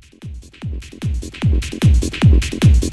Thank you.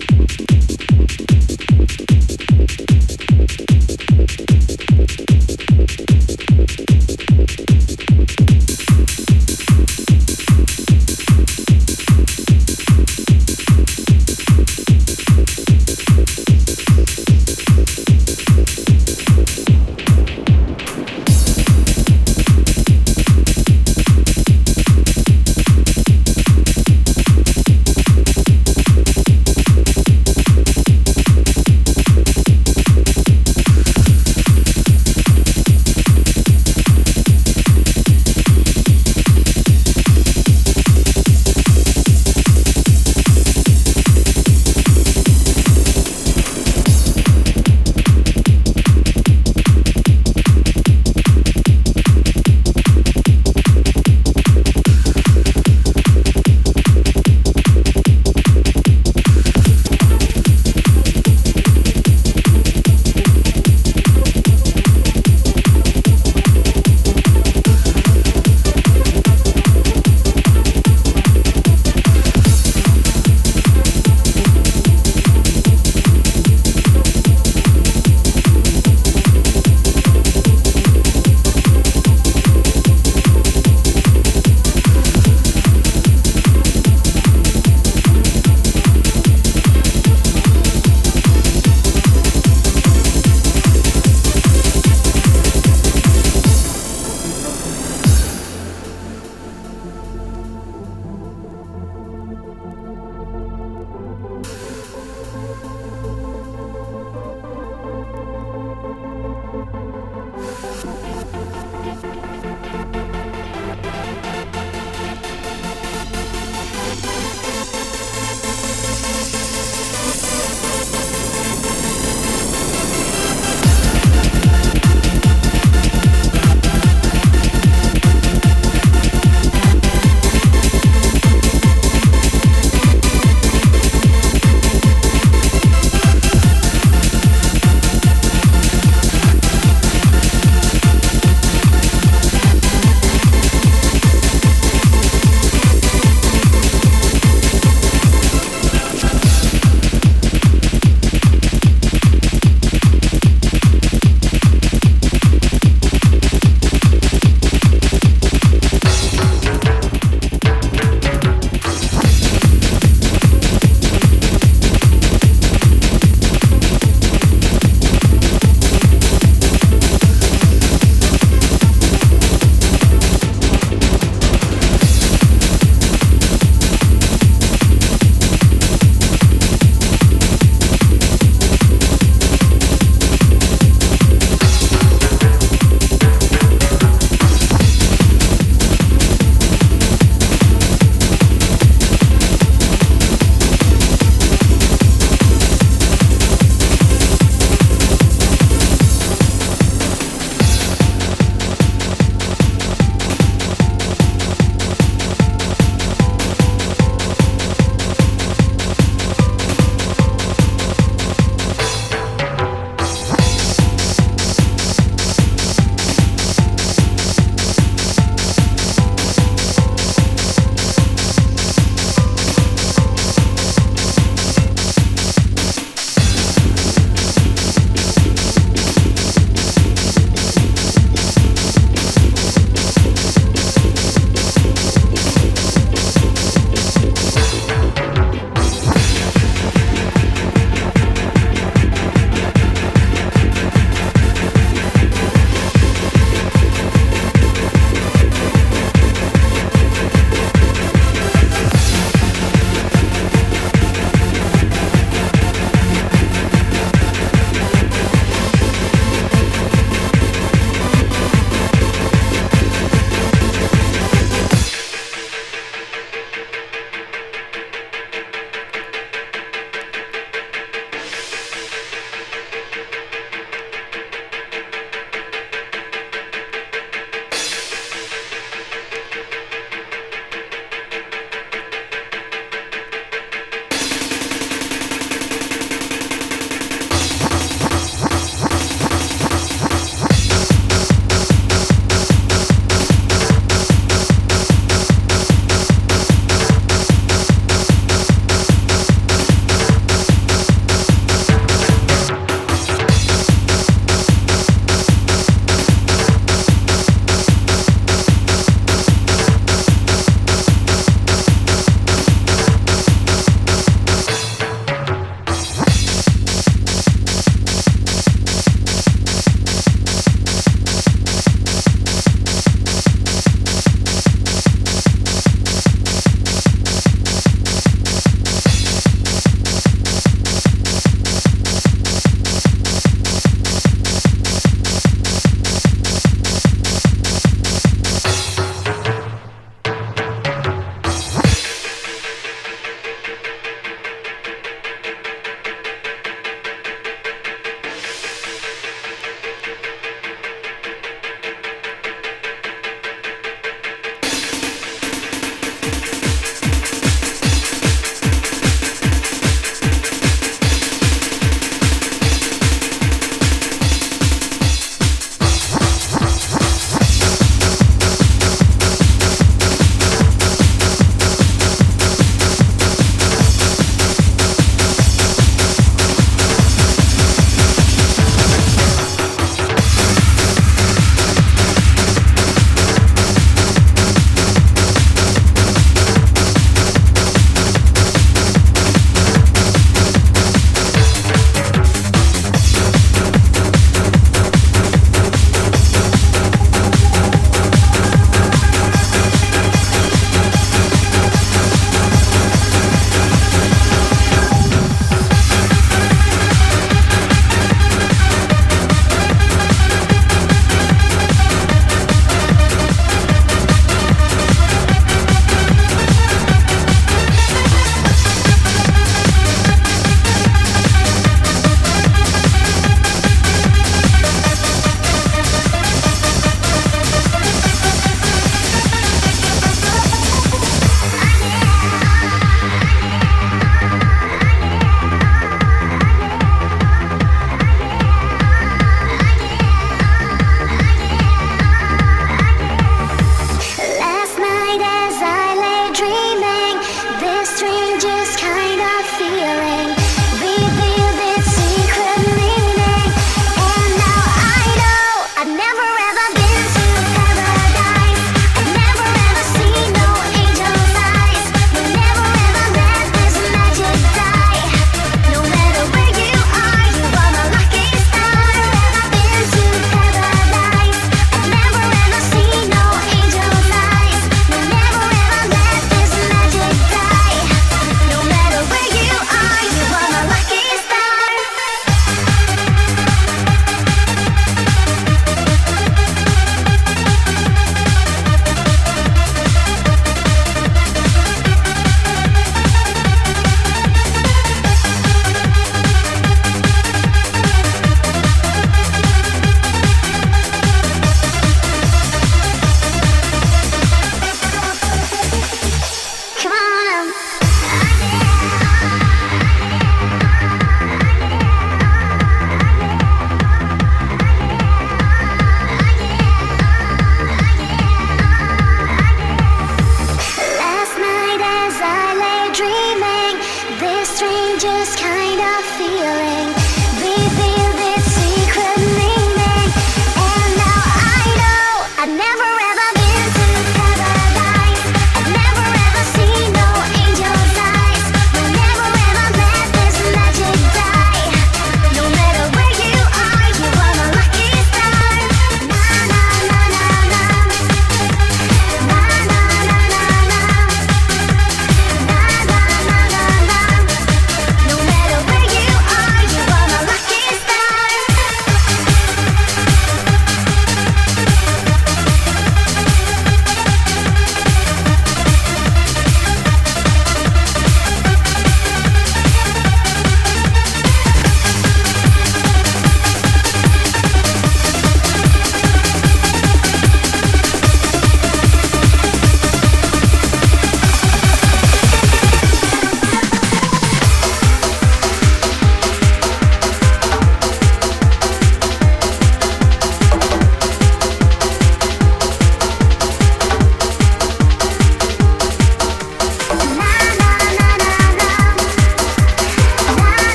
feeling.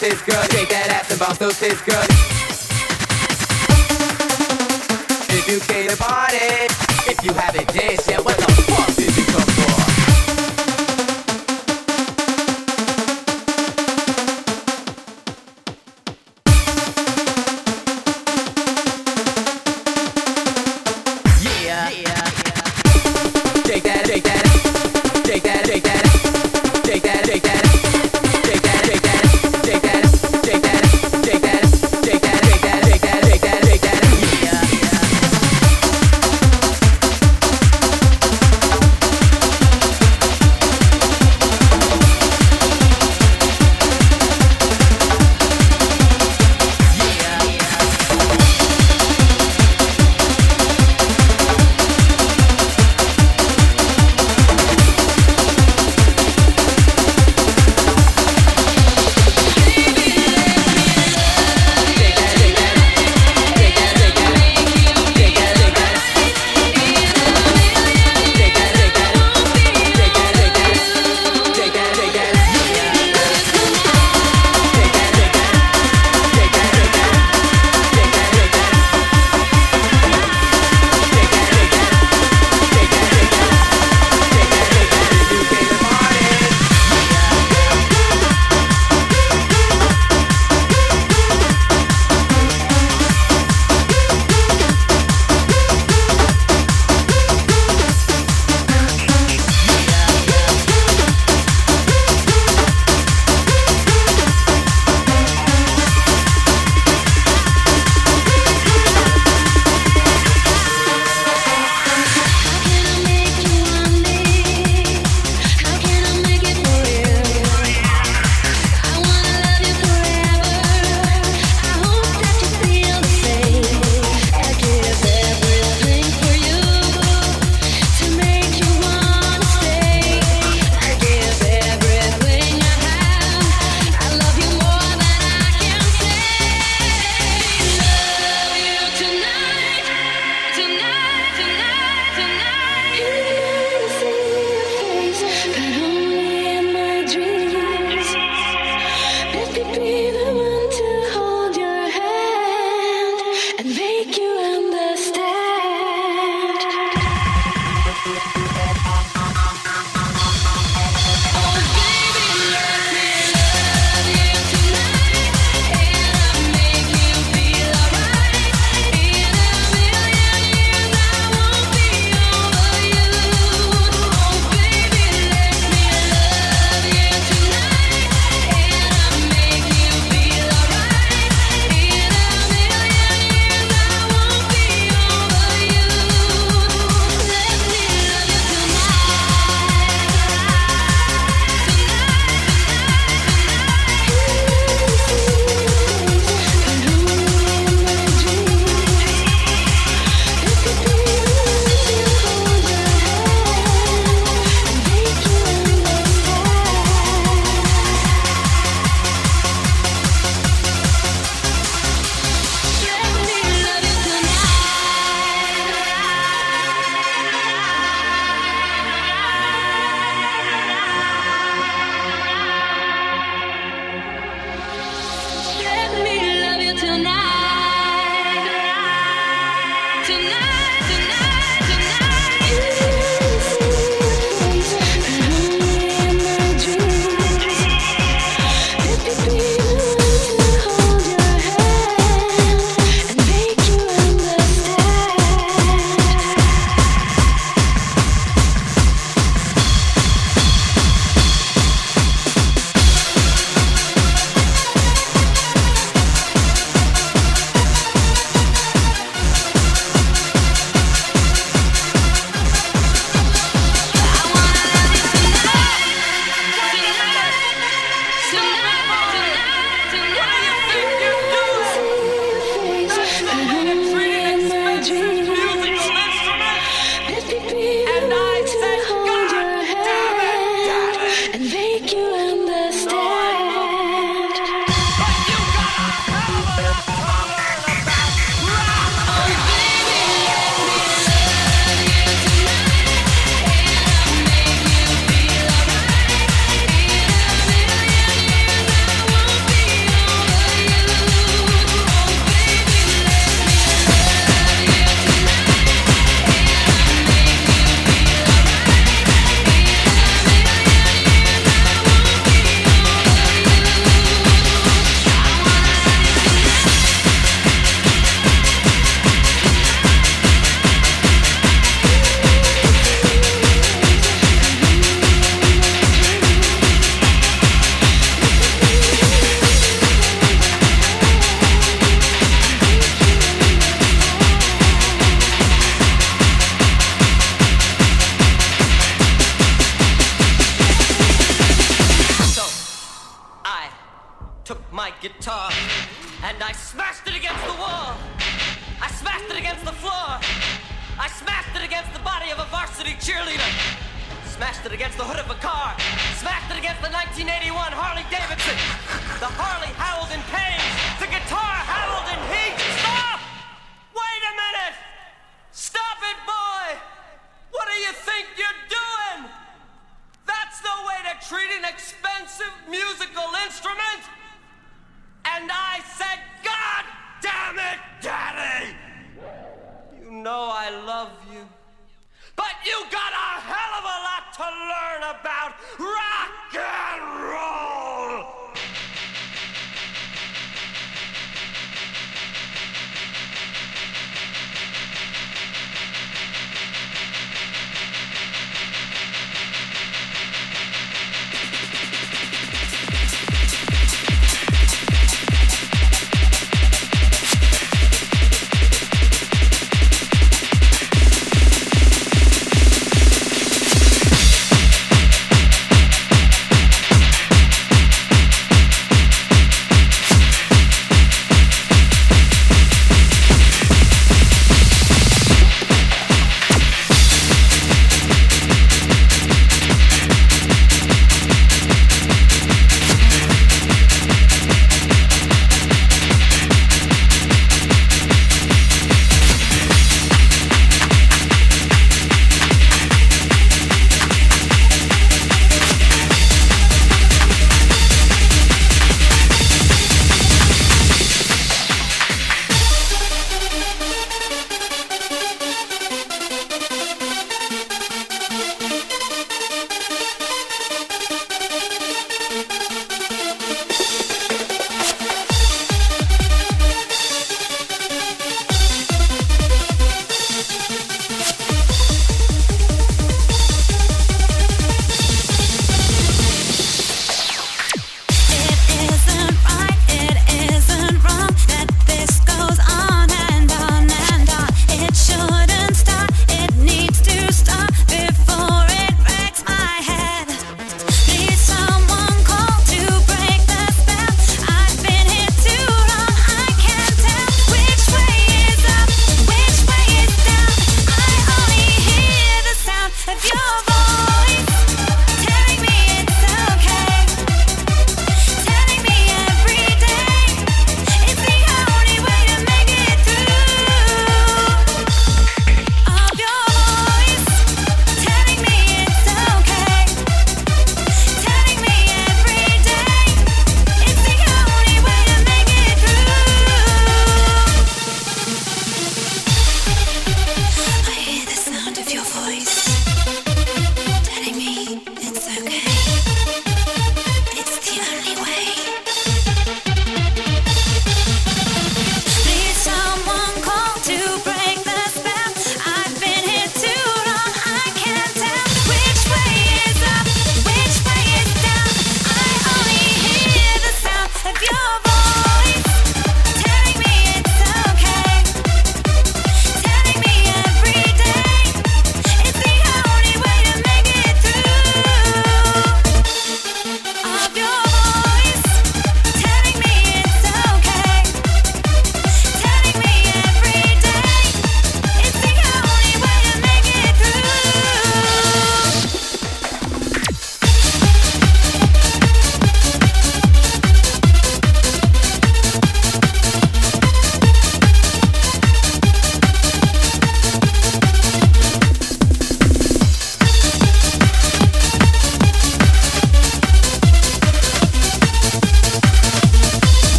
tits, girl. Shake that ass and bounce those tits, girl. If you came to party, if you haven't danced yet, what the varsity cheerleader. Smashed it against the hood of a car. Smashed it against the 1981 Harley Davidson. The Harley howled in pain. The guitar howled in heat. Stop! Wait a minute! Stop it, boy! What do you think you're doing? That's no way to treat an expensive musical instrument? And I said, God damn it, Daddy! You know I love you. But you got a hell of a lot to learn about rock and roll!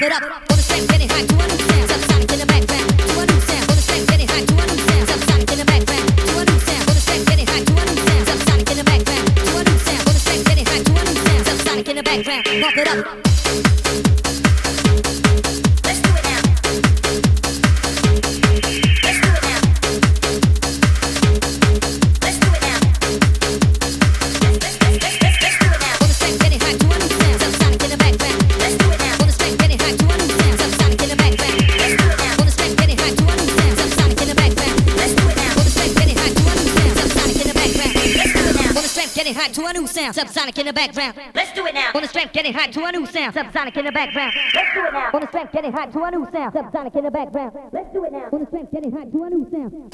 it up. Subsonic in the background. Let's do it now. On the strength, getting hot to a new sound. Subsonic in the background. Let's do it now. On the strength, getting hot to a new sound. Subsonic in the background. Let's do it now. On the strength, getting hot to a new sound.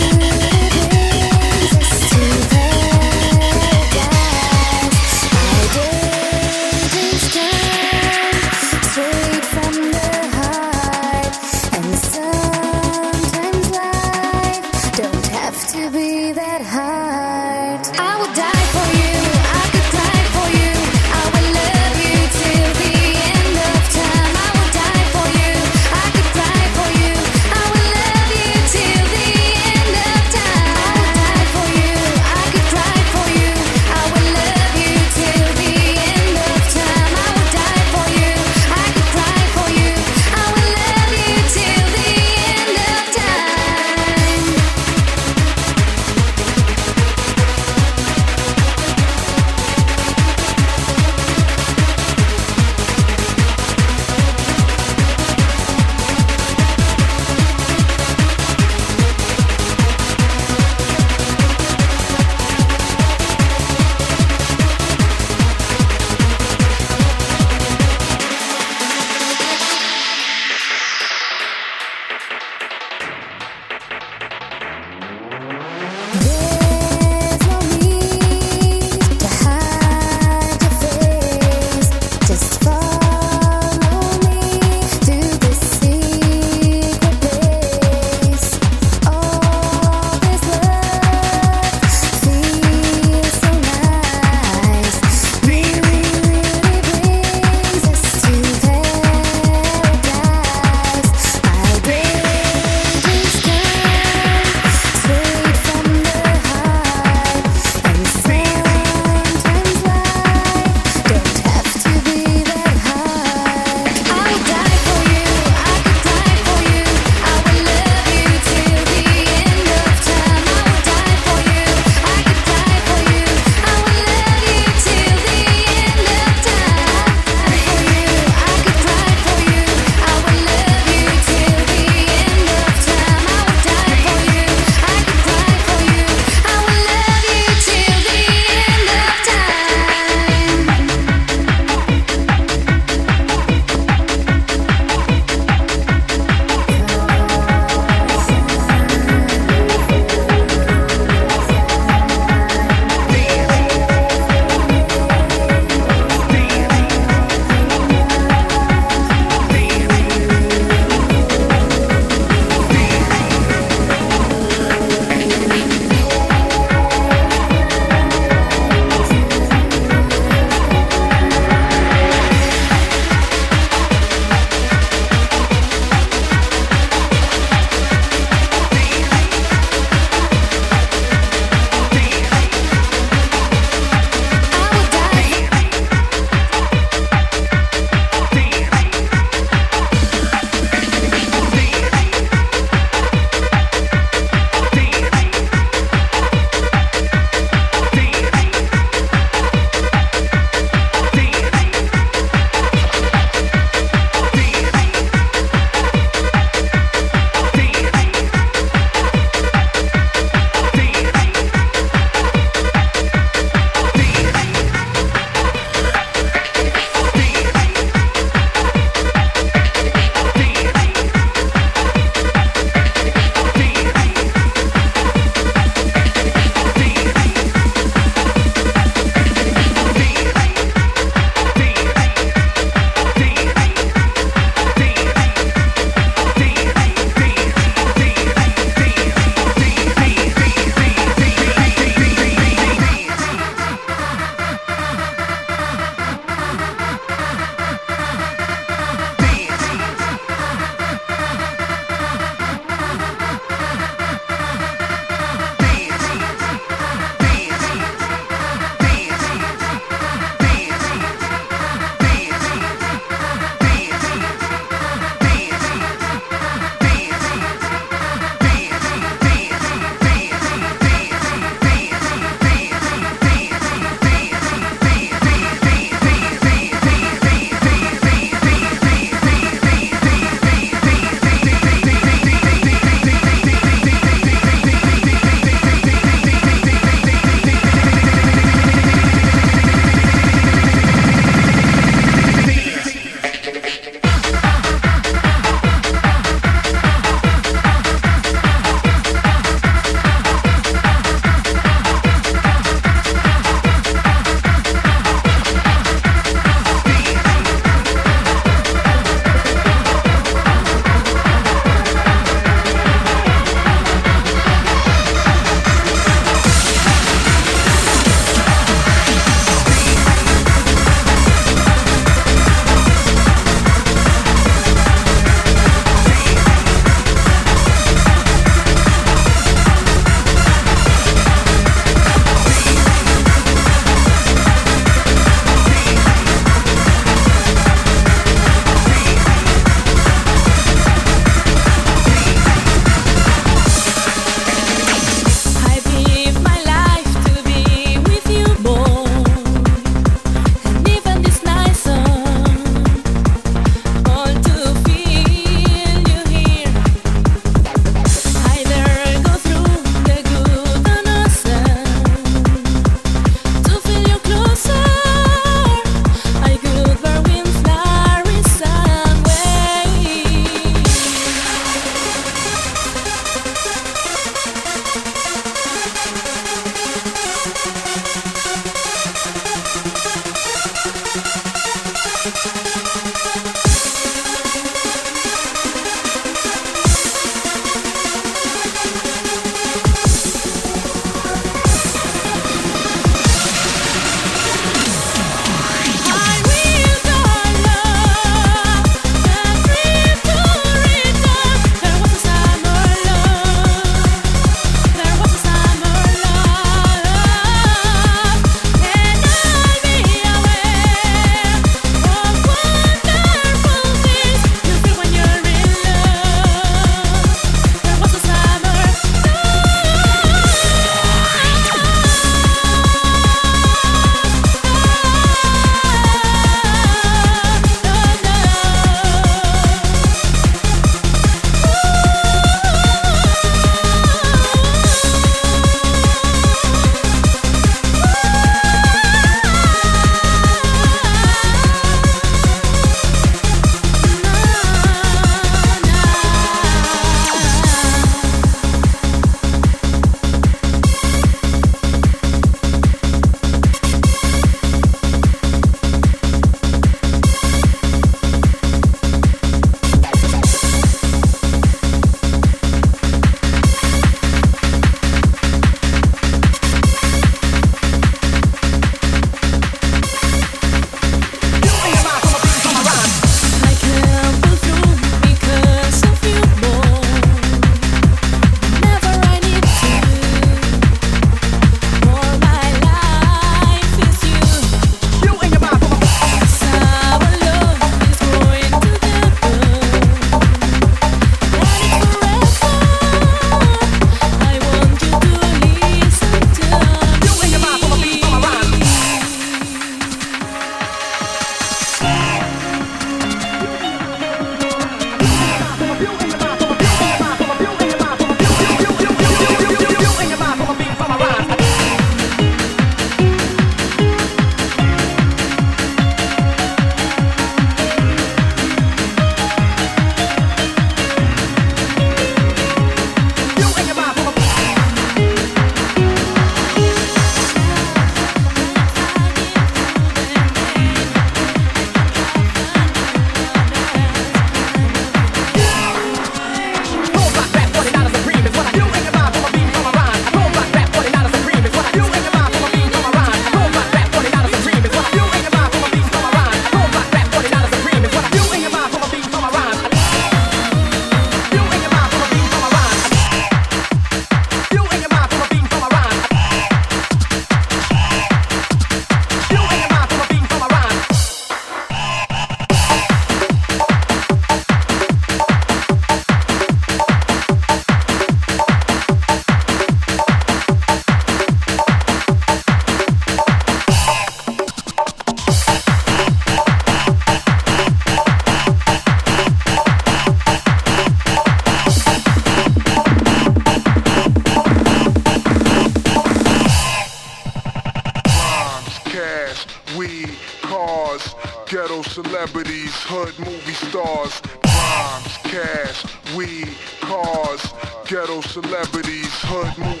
Hood movie stars, rhymes, cash, weed, cars, ghetto celebrities, hood movie